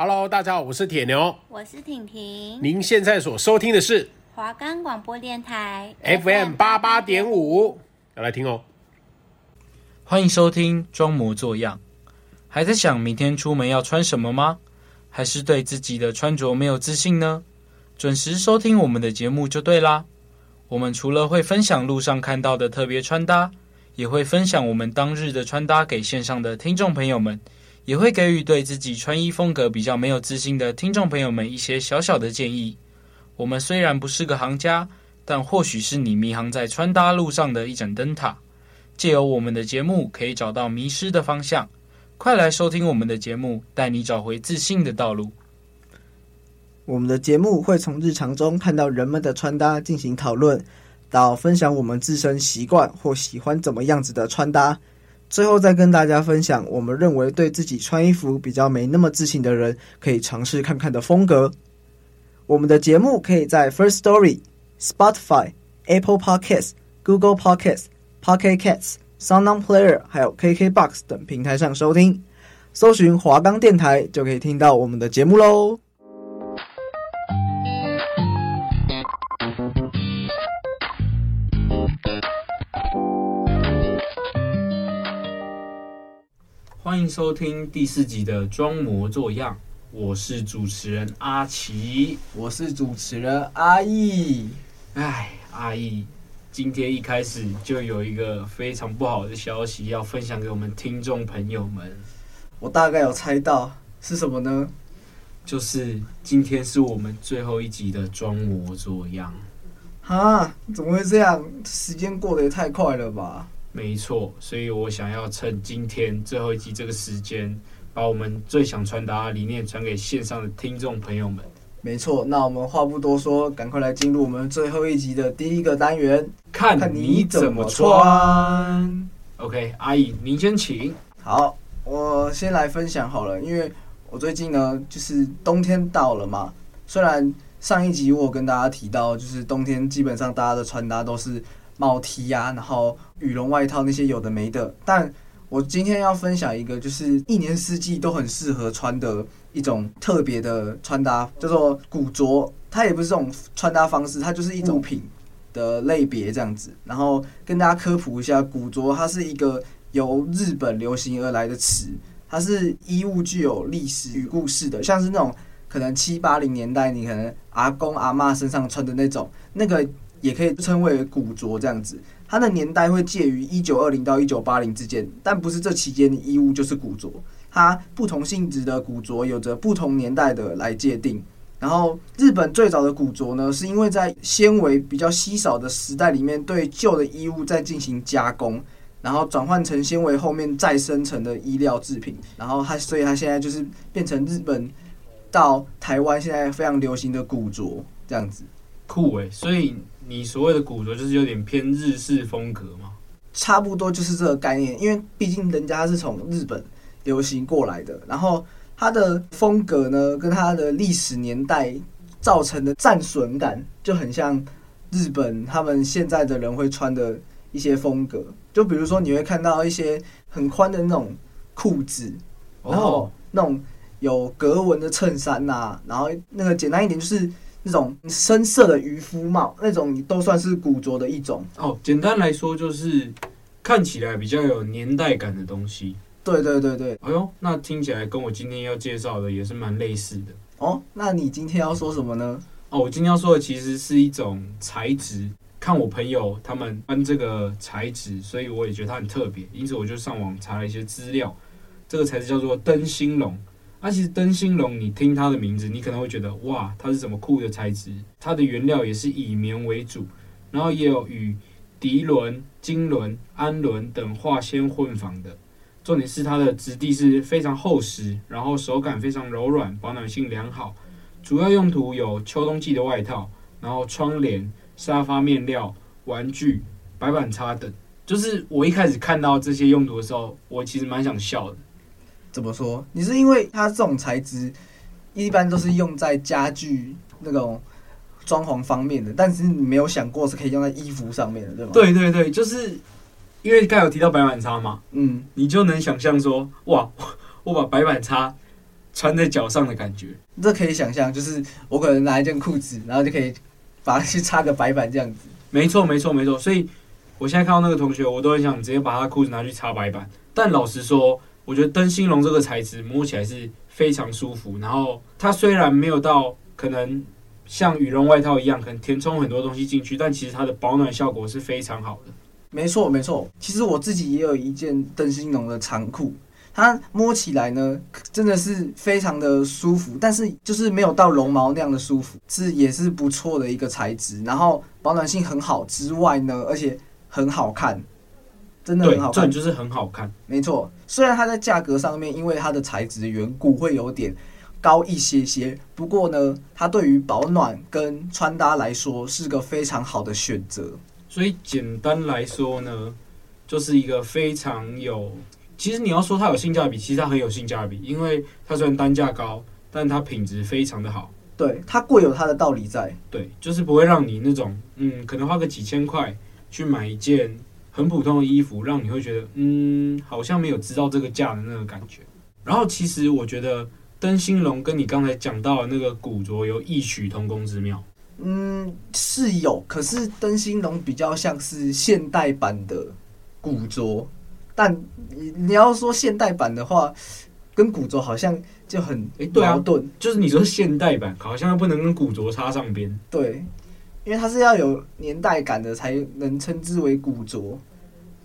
Hello，大家好，我是铁牛，我是婷婷。您现在所收听的是华冈广播电台 FM 八八点五，要来听哦。欢迎收听装模作样。还在想明天出门要穿什么吗？还是对自己的穿着没有自信呢？准时收听我们的节目就对啦。我们除了会分享路上看到的特别穿搭，也会分享我们当日的穿搭给线上的听众朋友们。也会给予对自己穿衣风格比较没有自信的听众朋友们一些小小的建议。我们虽然不是个行家，但或许是你迷航在穿搭路上的一盏灯塔。借由我们的节目，可以找到迷失的方向。快来收听我们的节目，带你找回自信的道路。我们的节目会从日常中看到人们的穿搭进行讨论，到分享我们自身习惯或喜欢怎么样子的穿搭。最后再跟大家分享，我们认为对自己穿衣服比较没那么自信的人，可以尝试看看的风格。我们的节目可以在 First Story、Spotify、Apple Podcasts、Google Podcasts、Pocket Casts、SoundOn Player 还有 KKBox 等平台上收听，搜寻华冈电台就可以听到我们的节目喽。欢迎收听第四集的装模作样，我是主持人阿奇，我是主持人阿义。哎，阿义，今天一开始就有一个非常不好的消息要分享给我们听众朋友们。我大概有猜到是什么呢？就是今天是我们最后一集的装模作样。啊？怎么会这样？时间过得也太快了吧！没错，所以我想要趁今天最后一集这个时间，把我们最想传达的理念传给线上的听众朋友们。没错，那我们话不多说，赶快来进入我们最后一集的第一个单元，看你怎么穿。OK，阿姨，您先请。好，我先来分享好了，因为我最近呢，就是冬天到了嘛。虽然上一集我跟大家提到，就是冬天基本上大家的穿搭都是。帽 T 呀，然后羽绒外套那些有的没的，但我今天要分享一个，就是一年四季都很适合穿的一种特别的穿搭，叫做古着。它也不是这种穿搭方式，它就是一种品的类别这样子。然后跟大家科普一下，古着它是一个由日本流行而来的词，它是衣物具有历史与故事的，像是那种可能七八零年代你可能阿公阿嬷身上穿的那种那个。也可以称为古着这样子，它的年代会介于一九二零到一九八零之间，但不是这期间的衣物就是古着。它不同性质的古着有着不同年代的来界定。然后日本最早的古着呢，是因为在纤维比较稀少的时代里面，对旧的衣物再进行加工，然后转换成纤维后面再生成的衣料制品。然后它，所以它现在就是变成日本到台湾现在非常流行的古着这样子。酷诶，所以。你所谓的古着就是有点偏日式风格吗？差不多就是这个概念，因为毕竟人家是从日本流行过来的，然后它的风格呢，跟它的历史年代造成的战损感就很像日本他们现在的人会穿的一些风格，就比如说你会看到一些很宽的那种裤子，然后那种有格纹的衬衫呐，然后那个简单一点就是。这种深色的渔夫帽，那种都算是古着的一种哦。简单来说，就是看起来比较有年代感的东西。对对对对。哎呦，那听起来跟我今天要介绍的也是蛮类似的哦。那你今天要说什么呢？哦，我今天要说的其实是一种材质。看我朋友他们穿这个材质，所以我也觉得它很特别，因此我就上网查了一些资料。这个材质叫做灯芯绒。那、啊、其实灯芯绒，你听它的名字，你可能会觉得哇，它是什么酷的材质？它的原料也是以棉为主，然后也有与涤纶、金纶、氨纶等化纤混纺的。重点是它的质地是非常厚实，然后手感非常柔软，保暖性良好。主要用途有秋冬季的外套，然后窗帘、沙发面料、玩具、白板擦等。就是我一开始看到这些用途的时候，我其实蛮想笑的。怎么说？你是因为它这种材质一般都是用在家具那种装潢方面的，但是你没有想过是可以用在衣服上面的，对吗？对对对，就是因为刚有提到白板擦嘛，嗯，你就能想象说，哇，我把白板擦穿在脚上的感觉。这可以想象，就是我可能拿一件裤子，然后就可以把它去擦个白板这样子。没错，没错，没错。所以我现在看到那个同学，我都很想直接把他裤子拿去擦白板。但老实说，我觉得灯芯绒这个材质摸起来是非常舒服。然后它虽然没有到可能像羽绒外套一样，可能填充很多东西进去，但其实它的保暖效果是非常好的。没错，没错。其实我自己也有一件灯芯绒的长裤，它摸起来呢，真的是非常的舒服，但是就是没有到绒毛那样的舒服，是也是不错的一个材质。然后保暖性很好之外呢，而且很好看，真的很好看，对，就是很好看。没错，虽然它在价格上面，因为它的材质的缘故会有点高一些些，不过呢，它对于保暖跟穿搭来说是个非常好的选择。所以简单来说呢，就是一个非常有，其实你要说它有性价比，其实它很有性价比，因为它虽然单价高，但它品质非常的好。对，它贵有它的道理在。对，就是不会让你那种，嗯，可能花个几千块去买一件很普通的衣服，让你会觉得，嗯，好像没有知道这个价的那个感觉。然后其实我觉得灯芯绒跟你刚才讲到的那个古着有异曲同工之妙。嗯，是有，可是灯芯绒比较像是现代版的古着，但你你要说现代版的话，跟古着好像就很矛盾。欸对啊，就是你说现代版，好像又不能跟古着插上边。对，因为它是要有年代感的，才能称之为古着。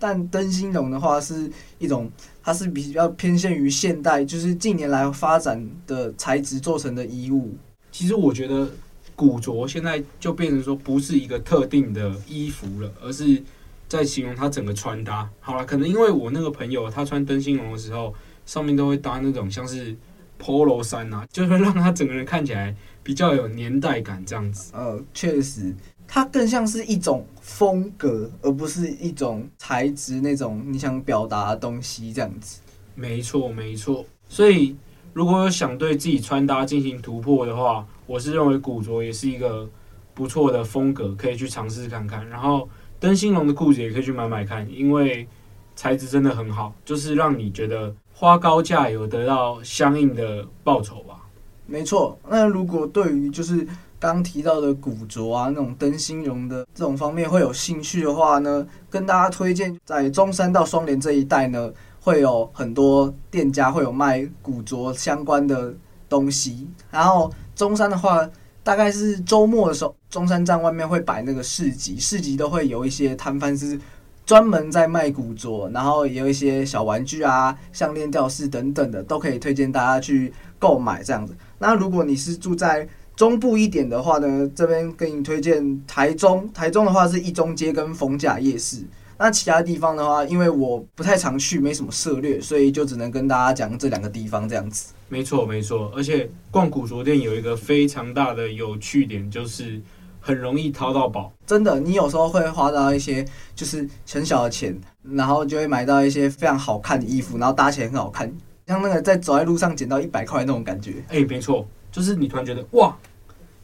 但灯芯绒的话，是一种，它是比较偏向于现代，就是近年来发展的材质做成的衣物。其实我觉得。古着现在就变成说不是一个特定的衣服了，而是在形容它整个穿搭。好了，可能因为我那个朋友他穿灯芯绒的时候，上面都会搭那种像是 Polo 衫啊，就会让他整个人看起来比较有年代感这样子。呃，确实，它更像是一种风格，而不是一种材质那种你想表达的东西这样子。没错，没错。所以如果有想对自己穿搭进行突破的话，我是认为古着也是一个不错的风格，可以去尝试看看。然后灯芯绒的裤子也可以去买买看，因为材质真的很好，就是让你觉得花高价有得到相应的报酬吧。没错，那如果对于就是刚提到的古着啊，那种灯芯绒的这种方面会有兴趣的话呢，跟大家推荐在中山到双连这一带呢，会有很多店家会有卖古着相关的东西，然后。中山的话，大概是周末的时候，中山站外面会摆那个市集，市集都会有一些摊贩是专门在卖古着，然后也有一些小玩具啊、项链、吊饰等等的，都可以推荐大家去购买这样子。那如果你是住在中部一点的话呢，这边给你推荐台中，台中的话是一中街跟逢甲夜市。那其他地方的话，因为我不太常去，没什么涉略，所以就只能跟大家讲这两个地方这样子。没错，没错。而且逛古着店有一个非常大的有趣点，就是很容易淘到宝。真的，你有时候会花到一些就是很小的钱，然后就会买到一些非常好看的衣服，然后搭起来很好看，像那个在走在路上捡到一百块那种感觉。哎，没错，就是你突然觉得哇，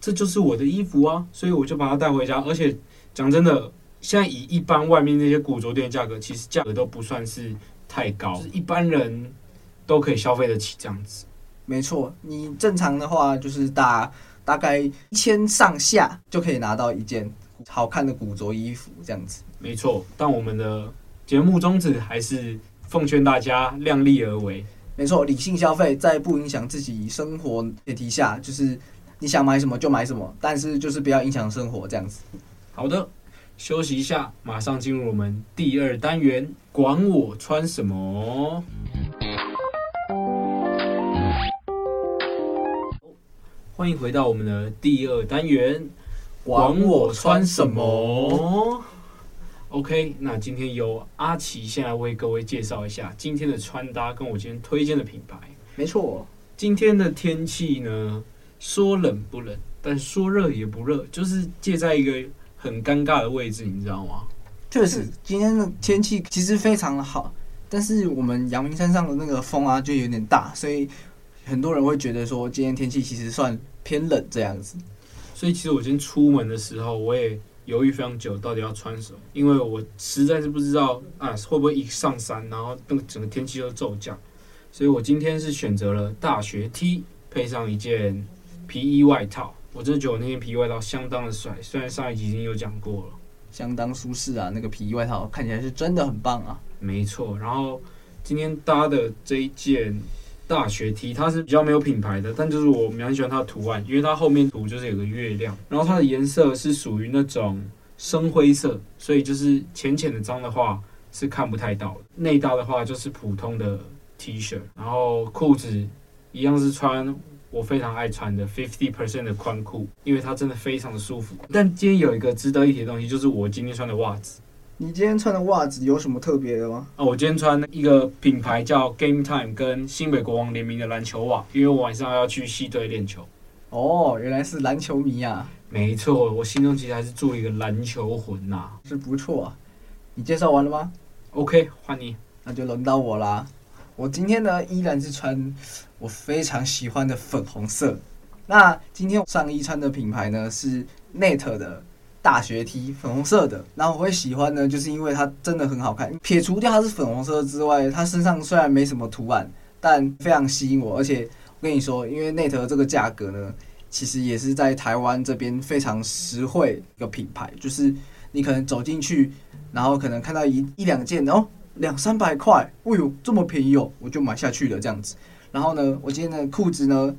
这就是我的衣服啊，所以我就把它带回家。而且讲真的。现在以一般外面那些古着店的价格，其实价格都不算是太高，就是一般人都可以消费得起这样子。没错，你正常的话就是大大概一千上下就可以拿到一件好看的古着衣服这样子。没错，但我们的节目宗旨还是奉劝大家量力而为。没错，理性消费，在不影响自己生活前提下，就是你想买什么就买什么，但是就是不要影响生活这样子。好的。休息一下，马上进入我们第二单元，管我穿什么。欢迎回到我们的第二单元，管我穿什么。OK，那今天由阿奇先来为各位介绍一下今天的穿搭，跟我今天推荐的品牌。没错，今天的天气呢，说冷不冷，但说热也不热，就是介在一个。很尴尬的位置，你知道吗？确实，今天的天气其实非常的好，但是我们阳明山上的那个风啊，就有点大，所以很多人会觉得说，今天天气其实算偏冷这样子。所以，其实我今天出门的时候，我也犹豫非常久，到底要穿什么，因为我实在是不知道啊，会不会一上山，然后那个整个天气就骤降。所以我今天是选择了大学 T 配上一件皮衣外套。我真的觉得我那件皮衣外套相当的帅，虽然上一集已经有讲过了，相当舒适啊，那个皮衣外套看起来是真的很棒啊。没错，然后今天搭的这一件大学 T，它是比较没有品牌的，但就是我蛮喜欢它的图案，因为它后面图就是有个月亮，然后它的颜色是属于那种深灰色，所以就是浅浅的脏的话是看不太到的。内搭的话就是普通的 T 恤，然后裤子一样是穿。我非常爱穿的 fifty percent 的宽裤，因为它真的非常的舒服。但今天有一个值得一提的东西，就是我今天穿的袜子。你今天穿的袜子有什么特别的吗？哦，我今天穿一个品牌叫 Game Time 跟新北国王联名的篮球袜，因为我晚上要去西队练球。哦，原来是篮球迷啊！没错，我心中其实还是住一个篮球魂呐、啊。是不错啊。你介绍完了吗？OK，换你。那就轮到我啦。我今天呢，依然是穿我非常喜欢的粉红色。那今天上衣穿的品牌呢是 Net 的大学 T，粉红色的。然后我会喜欢呢，就是因为它真的很好看。撇除掉它是粉红色之外，它身上虽然没什么图案，但非常吸引我。而且我跟你说，因为内特这个价格呢，其实也是在台湾这边非常实惠一个品牌。就是你可能走进去，然后可能看到一一两件哦。两三百块，哎呦，这么便宜哦，我就买下去了这样子。然后呢，我今天的裤子呢，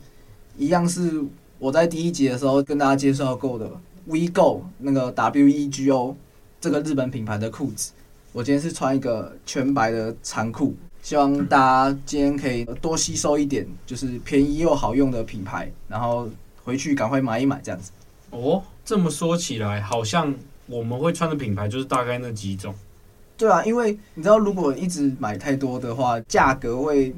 一样是我在第一集的时候跟大家介绍过的 WeGo 那个 W E G O 这个日本品牌的裤子。我今天是穿一个全白的长裤，希望大家今天可以多吸收一点，就是便宜又好用的品牌，然后回去赶快买一买这样子。哦，这么说起来，好像我们会穿的品牌就是大概那几种。对啊，因为你知道，如果一直买太多的话，价格会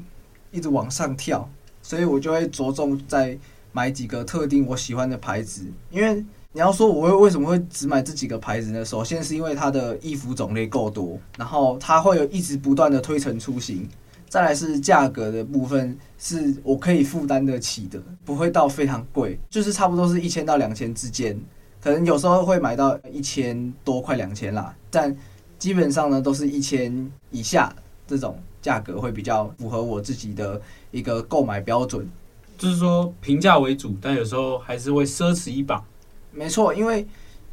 一直往上跳，所以我就会着重在买几个特定我喜欢的牌子。因为你要说我会为什么会只买这几个牌子呢？首先是因为它的衣服种类够多，然后它会有一直不断的推陈出新，再来是价格的部分是我可以负担得起的，不会到非常贵，就是差不多是一千到两千之间，可能有时候会买到一千多快两千啦，但。基本上呢，都是一千以下这种价格会比较符合我自己的一个购买标准，就是说平价为主，但有时候还是会奢侈一把。没错，因为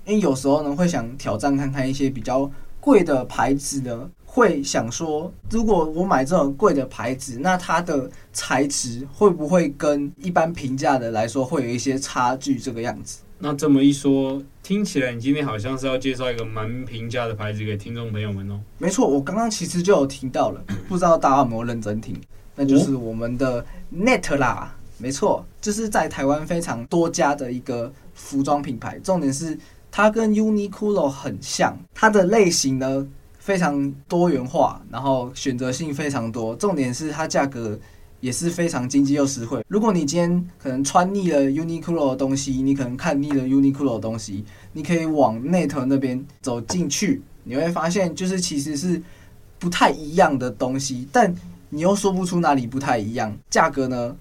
因为有时候呢会想挑战看看一些比较贵的牌子呢，会想说，如果我买这种贵的牌子，那它的材质会不会跟一般平价的来说会有一些差距？这个样子。那这么一说，听起来你今天好像是要介绍一个蛮平价的牌子给听众朋友们哦。没错，我刚刚其实就有听到了，不知道大家有没有认真听？那就是我们的 Net 啦。没错，就是在台湾非常多家的一个服装品牌。重点是它跟 Uniqlo 很像，它的类型呢非常多元化，然后选择性非常多。重点是它价格。也是非常经济又实惠。如果你今天可能穿腻了 Uniqlo 的东西，你可能看腻了 Uniqlo 的东西，你可以往 Net 那边走进去，你会发现就是其实是不太一样的东西，但你又说不出哪里不太一样。价格呢，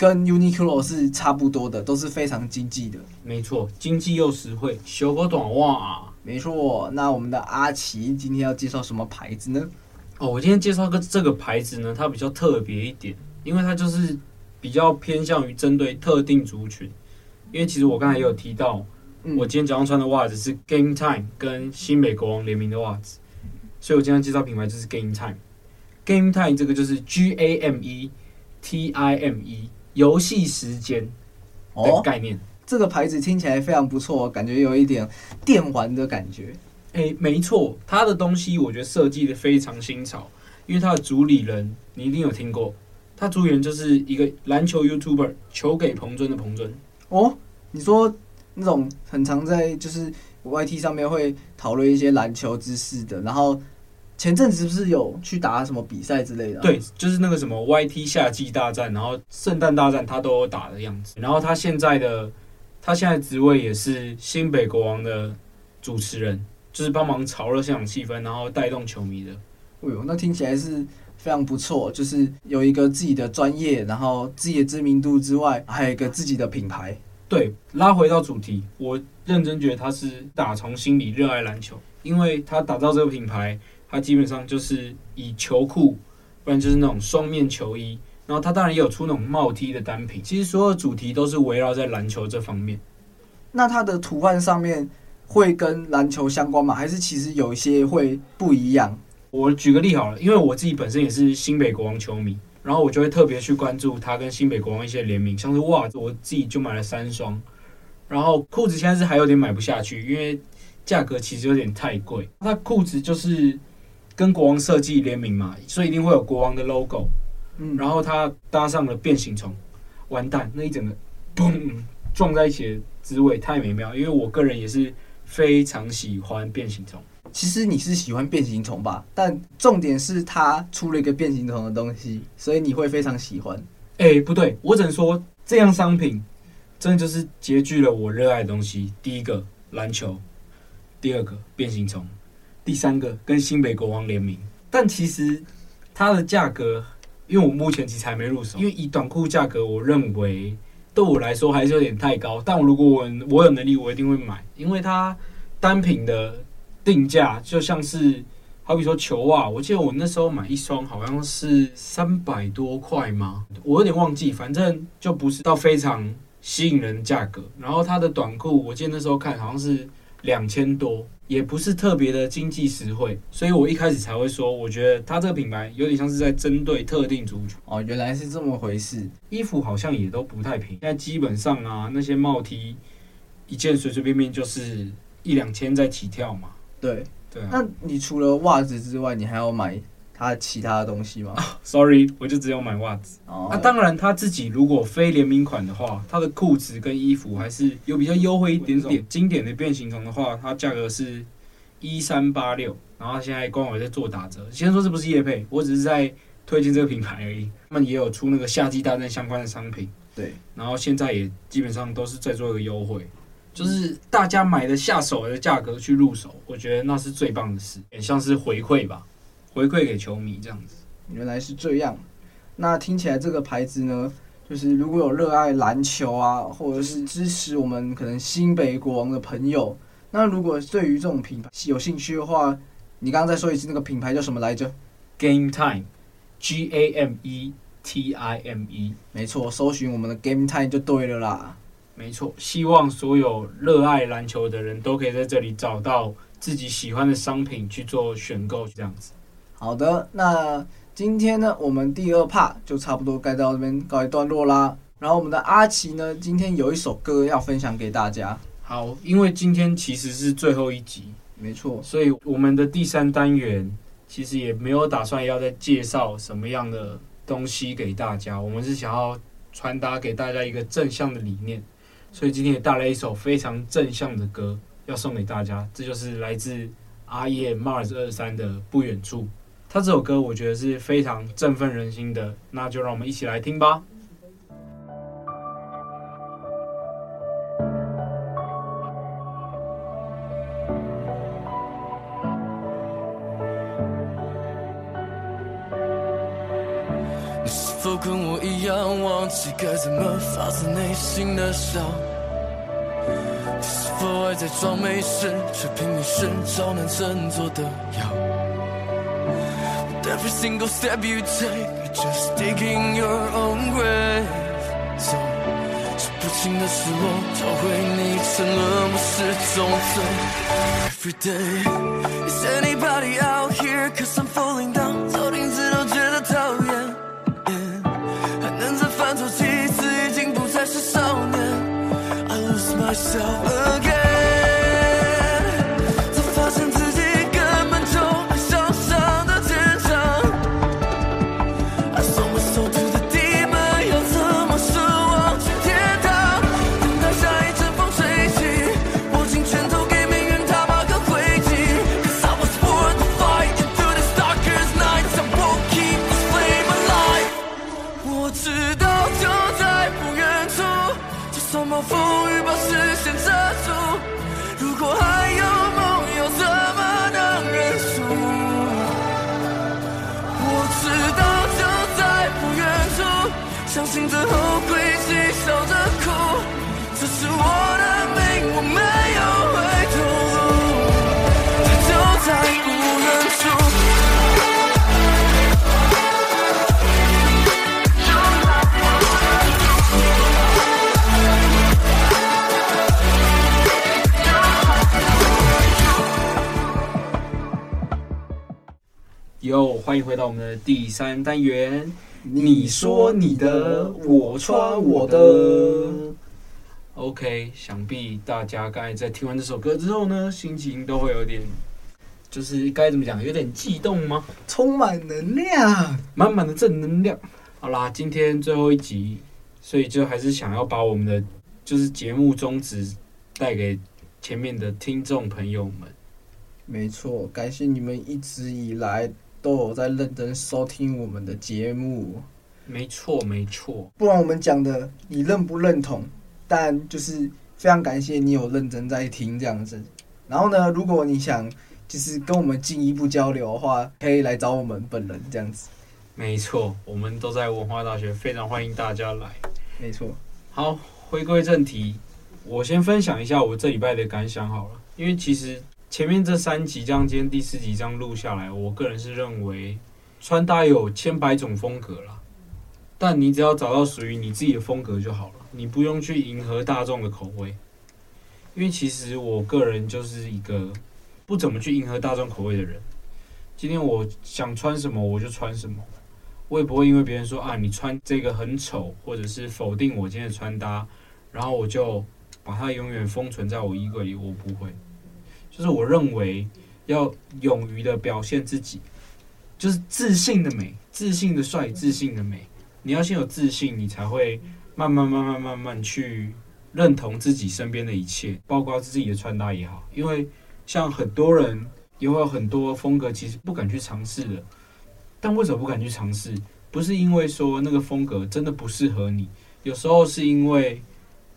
跟 Uniqlo 是差不多的，都是非常经济的。没错，经济又实惠，小个短袜啊。没错，那我们的阿奇今天要介绍什么牌子呢？哦，我今天介绍个这个牌子呢，它比较特别一点。因为它就是比较偏向于针对特定族群，因为其实我刚才也有提到，我今天早上穿的袜子是 Game Time 跟新北国王联名的袜子，所以我今天介绍品牌就是 Game Time。Game Time 这个就是 G A M E T I M E 游戏时间的概念。这个牌子听起来非常不错，感觉有一点电玩的感觉。诶，没错，它的东西我觉得设计的非常新潮，因为它的主理人你一定有听过。他主理人就是一个篮球 YouTuber，球给彭尊的彭尊。哦，你说那种很常在就是 YT 上面会讨论一些篮球知识的，然后前阵子是不是有去打什么比赛之类的啊？对，就是那个什么 YT 夏季大战，然后圣诞大战他都有打的样子。然后他现在的他现在职位也是新北国王的主持人，就是帮忙炒热现场气氛，然后带动球迷的。哎呦，那听起来是。非常不错，就是有一个自己的专业，然后自己的知名度之外，还有一个自己的品牌。对，拉回到主题，我认真觉得他是打从心里热爱篮球，因为他打造这个品牌，他基本上就是以球裤不然就是那种双面球衣。然后它当然也有出那种帽 T 的单品。其实所有主题都是围绕在篮球这方面。那它的图案上面会跟篮球相关吗？还是其实有一些会不一样？我举个例好了，因为我自己本身也是新北国王球迷，然后我就会特别去关注它跟新北国王一些联名，像是袜子，我自己就买了三双。然后裤子现在是还有点买不下去，因为价格其实有点太贵。那裤子就是跟国王设计联名嘛，所以一定会有国王的 logo。嗯，然后它搭上了变形虫，完蛋，那一整个嘣撞在一起的滋味太美妙。因为我个人也是非常喜欢变形虫。其实你是喜欢变形虫吧？但重点是它出了一个变形虫的东西，所以你会非常喜欢。哎，不对，我只能说这样商品。真的就是结聚了我热爱的东西。第一个篮球，第二个变形虫，第三个跟新北国王联名。但其实它的价格，因为我目前其实还没入手。因为以短裤价格，我认为对我来说还是有点太高。但我如果我我有能力，我一定会买，因为它单品的定价就像是，好比说球袜，我记得我那时候买一双好像是三百多块吗？我有点忘记，反正就不是到非常。吸引人的价格，然后它的短裤，我记得那时候看好像是两千多，也不是特别的经济实惠，所以我一开始才会说，我觉得它这个品牌有点像是在针对特定族群。哦，原来是这么回事。衣服好像也都不太便宜，现在基本上啊，那些帽 T 一件随随便便就是一两千在起跳嘛。对对啊。那你除了袜子之外，你还要买？他其他的东西吗？Oh，Sorry，我就只有买袜子。那、oh. 啊、当然他自己如果非联名款的话，他的裤子跟衣服还是有比较优惠一点点。经典的变形虫的话，它价格是一三八六，然后现在官网在做打折。先说这不是业配，我只是在推荐这个品牌而已。他们也有出那个夏季大战相关的商品，对。然后现在也基本上都是在做一个优惠，就是大家买的下手的价格去入手，我觉得那是最棒的事，也像是回馈吧。回馈给球迷这样子，原来是这样。那听起来这个牌子呢，就是如果有热爱篮球啊，或者是支持我们可能新北国王的朋友，那如果对于这种品牌有兴趣的话，你刚刚再说一次那个品牌叫什么来着？Game Time，G A M E T I M E，没错，搜寻我们的 Game Time 就对了啦。没错，希望所有热爱篮球的人都可以在这里找到自己喜欢的商品去做选购，这样子。好的，那今天呢，我们第二 part 就差不多该到这边告一段落啦。然后我们的阿奇呢，今天有一首歌要分享给大家。好，因为今天其实是最后一集，没错，所以我们的第三单元其实也没有打算要再介绍什么样的东西给大家。我们是想要传达给大家一个正向的理念，所以今天也带来一首非常正向的歌要送给大家。这就是来自阿叶 Mars 二三的《不远处》。他这首歌我觉得是非常振奋人心的，那就让我们一起来听吧。你是否跟我一样，忘记该怎么发自内心的笑？你是否还在装没事，却拼命寻找能振作的药 single step you take, you're just digging your own grave. So，数不清的失落，教会你沉沦，我是种罪。Every day, is anybody out here? Cause I'm falling down，照镜子都觉得讨厌。Yeah, 还能再犯错几次，已经不再是少年。I lose myself over 有欢迎回到我们的第三单元。你说你的，我穿我的。OK，想必大家刚才在听完这首歌之后呢，心情都会有点，就是该怎么讲，有点悸动吗？充满能量，满满的正能量。好啦，今天最后一集，所以就还是想要把我们的就是节目宗旨带给前面的听众朋友们。没错，感谢你们一直以来都有在认真收听我们的节目。没错，没错。不然我们讲的你认不认同？但就是非常感谢你有认真在听这样子。然后呢，如果你想就是跟我们进一步交流的话，可以来找我们本人这样子。没错，我们都在文化大学，非常欢迎大家来。没错。好，回归正题，我先分享一下我这礼拜的感想好了。因为其实前面这三集，这样今天第四集这样录下来，我个人是认为穿搭有千百种风格啦，但你只要找到属于你自己的风格就好了。你不用去迎合大众的口味，因为其实我个人就是一个不怎么去迎合大众口味的人。今天我想穿什么我就穿什么，我也不会因为别人说啊，你穿这个很丑，或者是否定我今天的穿搭，然后我就把它永远封存在我衣柜里。我不会，就是我认为要勇于的表现自己，就是自信的美，自信的帅，自信的美。你要先有自信，你才会。慢慢慢慢慢慢去认同自己身边的一切，包括自己的穿搭也好。因为像很多人也会有很多风格，其实不敢去尝试的。但为什么不敢去尝试？不是因为说那个风格真的不适合你，有时候是因为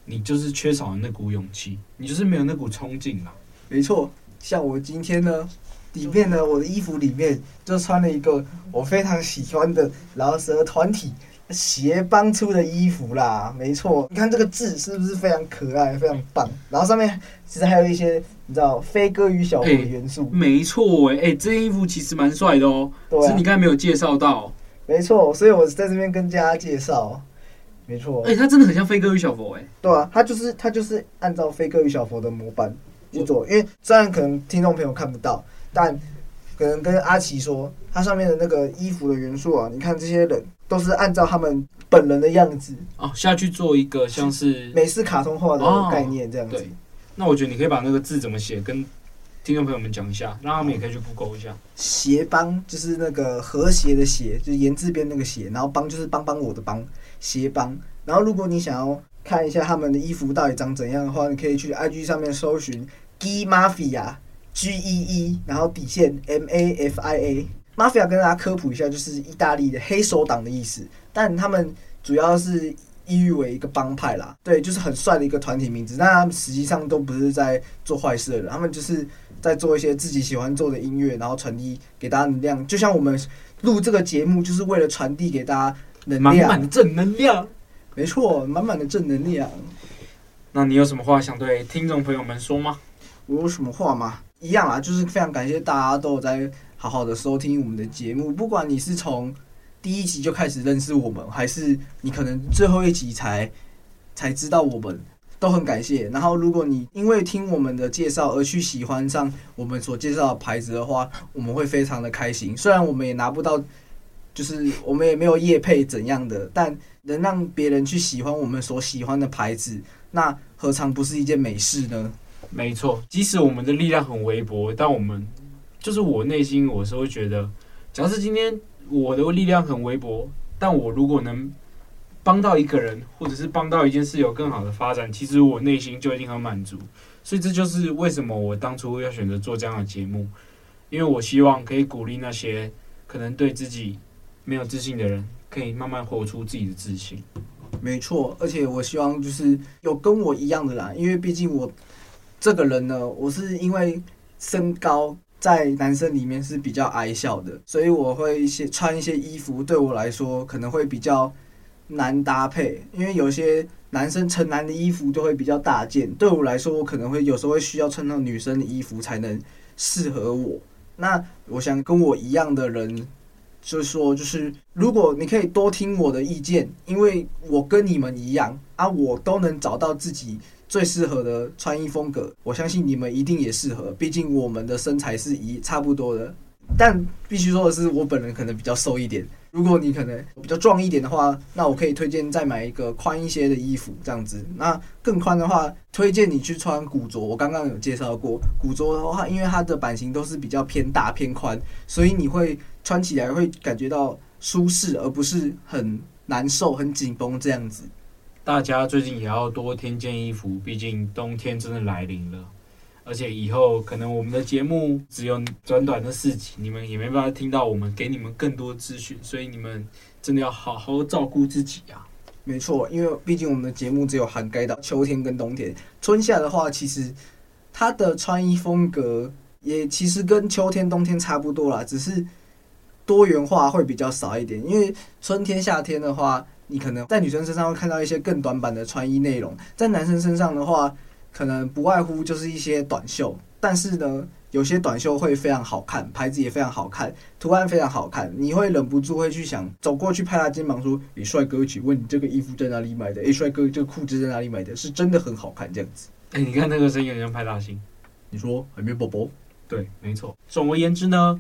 你就是缺少了那股勇气，你就是没有那股冲劲啦。没错，像我今天呢，里面呢，我的衣服里面就穿了一个我非常喜欢的饶舌团体。鞋帮出的衣服啦，没错，你看这个字是不是非常可爱、非常棒？然后上面其实还有一些你知道飞哥与小佛的元素。欸、没错，哎，哎，这件衣服其实蛮帅的哦、喔，是、啊、你刚才没有介绍到。没错，所以我在这边跟大家介绍。没错，哎、欸，他真的很像飞哥与小佛、欸，哎，对啊，他就是他就是按照飞哥与小佛的模板去做，因为虽然可能听众朋友看不到，但可能跟阿奇说，它上面的那个衣服的元素啊，你看这些人。都是按照他们本人的样子哦下去做一个像是美式卡通化的概念这样子。对，那我觉得你可以把那个字怎么写跟听众朋友们讲一下，让他们也可以去 Google 一下。鞋帮就是那个和谐的鞋，就是言字边那个鞋，然后帮就是帮帮我的帮，鞋帮。然后如果你想要看一下他们的衣服到底长怎样的话，你可以去 IG 上面搜寻 Gee Mafia G E E，然后底线 M A F I A。Mafia 跟大家科普一下，就是意大利的黑手党的意思，但他们主要是意喻为一个帮派啦，对，就是很帅的一个团体名字。但他们实际上都不是在做坏事的人，他们就是在做一些自己喜欢做的音乐，然后传递给大家能量。就像我们录这个节目，就是为了传递给大家能量，满满的正能量。没错，满满的正能量。那你有什么话想对听众朋友们说吗？我有什么话吗？一样啊，就是非常感谢大家都有在。好好的收听我们的节目，不管你是从第一集就开始认识我们，还是你可能最后一集才才知道我们，都很感谢。然后，如果你因为听我们的介绍而去喜欢上我们所介绍的牌子的话，我们会非常的开心。虽然我们也拿不到，就是我们也没有业配怎样的，但能让别人去喜欢我们所喜欢的牌子，那何尝不是一件美事呢？没错，即使我们的力量很微薄，但我们。就是我内心，我是会觉得，假设今天我的力量很微薄，但我如果能帮到一个人，或者是帮到一件事有更好的发展，其实我内心就已经很满足。所以这就是为什么我当初要选择做这样的节目，因为我希望可以鼓励那些可能对自己没有自信的人，可以慢慢活出自己的自信。没错，而且我希望就是有跟我一样的啦，因为毕竟我这个人呢，我是因为身高。在男生里面是比较矮小的，所以我会一些穿一些衣服，对我来说可能会比较难搭配，因为有些男生成男的衣服都会比较大件，对我来说，我可能会有时候会需要穿到女生的衣服才能适合我。那我想跟我一样的人，就是说，就是如果你可以多听我的意见，因为我跟你们一样啊，我都能找到自己。最适合的穿衣风格，我相信你们一定也适合。毕竟我们的身材是一差不多的。但必须说的是，我本人可能比较瘦一点。如果你可能比较壮一点的话，那我可以推荐再买一个宽一些的衣服，这样子。那更宽的话，推荐你去穿古着。我刚刚有介绍过，古着的话，因为它的版型都是比较偏大偏宽，所以你会穿起来会感觉到舒适，而不是很难受、很紧绷这样子。大家最近也要多添件衣服，毕竟冬天真的来临了。而且以后可能我们的节目只有短短的四集，你们也没办法听到我们给你们更多资讯，所以你们真的要好好照顾自己啊！没错，因为毕竟我们的节目只有涵盖到秋天跟冬天，春夏的话，其实它的穿衣风格也其实跟秋天、冬天差不多啦，只是多元化会比较少一点。因为春天、夏天的话，你可能在女生身上会看到一些更短版的穿衣内容，在男生身上的话。可能不外乎就是一些短袖，但是呢，有些短袖会非常好看，牌子也非常好看，图案非常好看，你会忍不住会去想走过去拍他肩膀说：“诶，帅哥，请问你这个衣服在哪里买的？诶，帅哥，这个裤子在哪里买的？是真的很好看，这样子。”哎，你看那个声音，像派大星。你说海绵宝宝？对，没错。总而言之呢，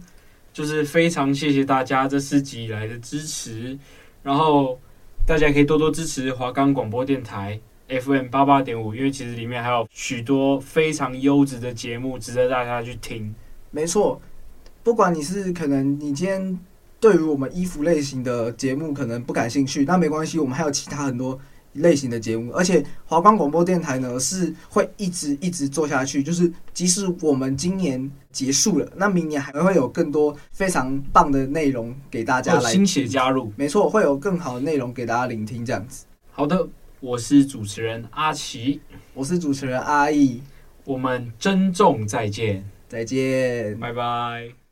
就是非常谢谢大家这四集以来的支持，然后大家可以多多支持华冈广播电台。FM 八八点五，因为其实里面还有许多非常优质的节目，值得大家去听。没错，不管你是可能你今天对于我们衣服类型的节目可能不感兴趣，那没关系，我们还有其他很多类型的节目。而且华冈广播电台呢是会一直一直做下去，就是即使我们今年结束了，那明年还会有更多非常棒的内容给大家来新血加入。没错，会有更好的内容给大家聆听，这样子。好的。我是主持人阿奇，我是主持人阿义，我们珍重再见，再见，拜拜。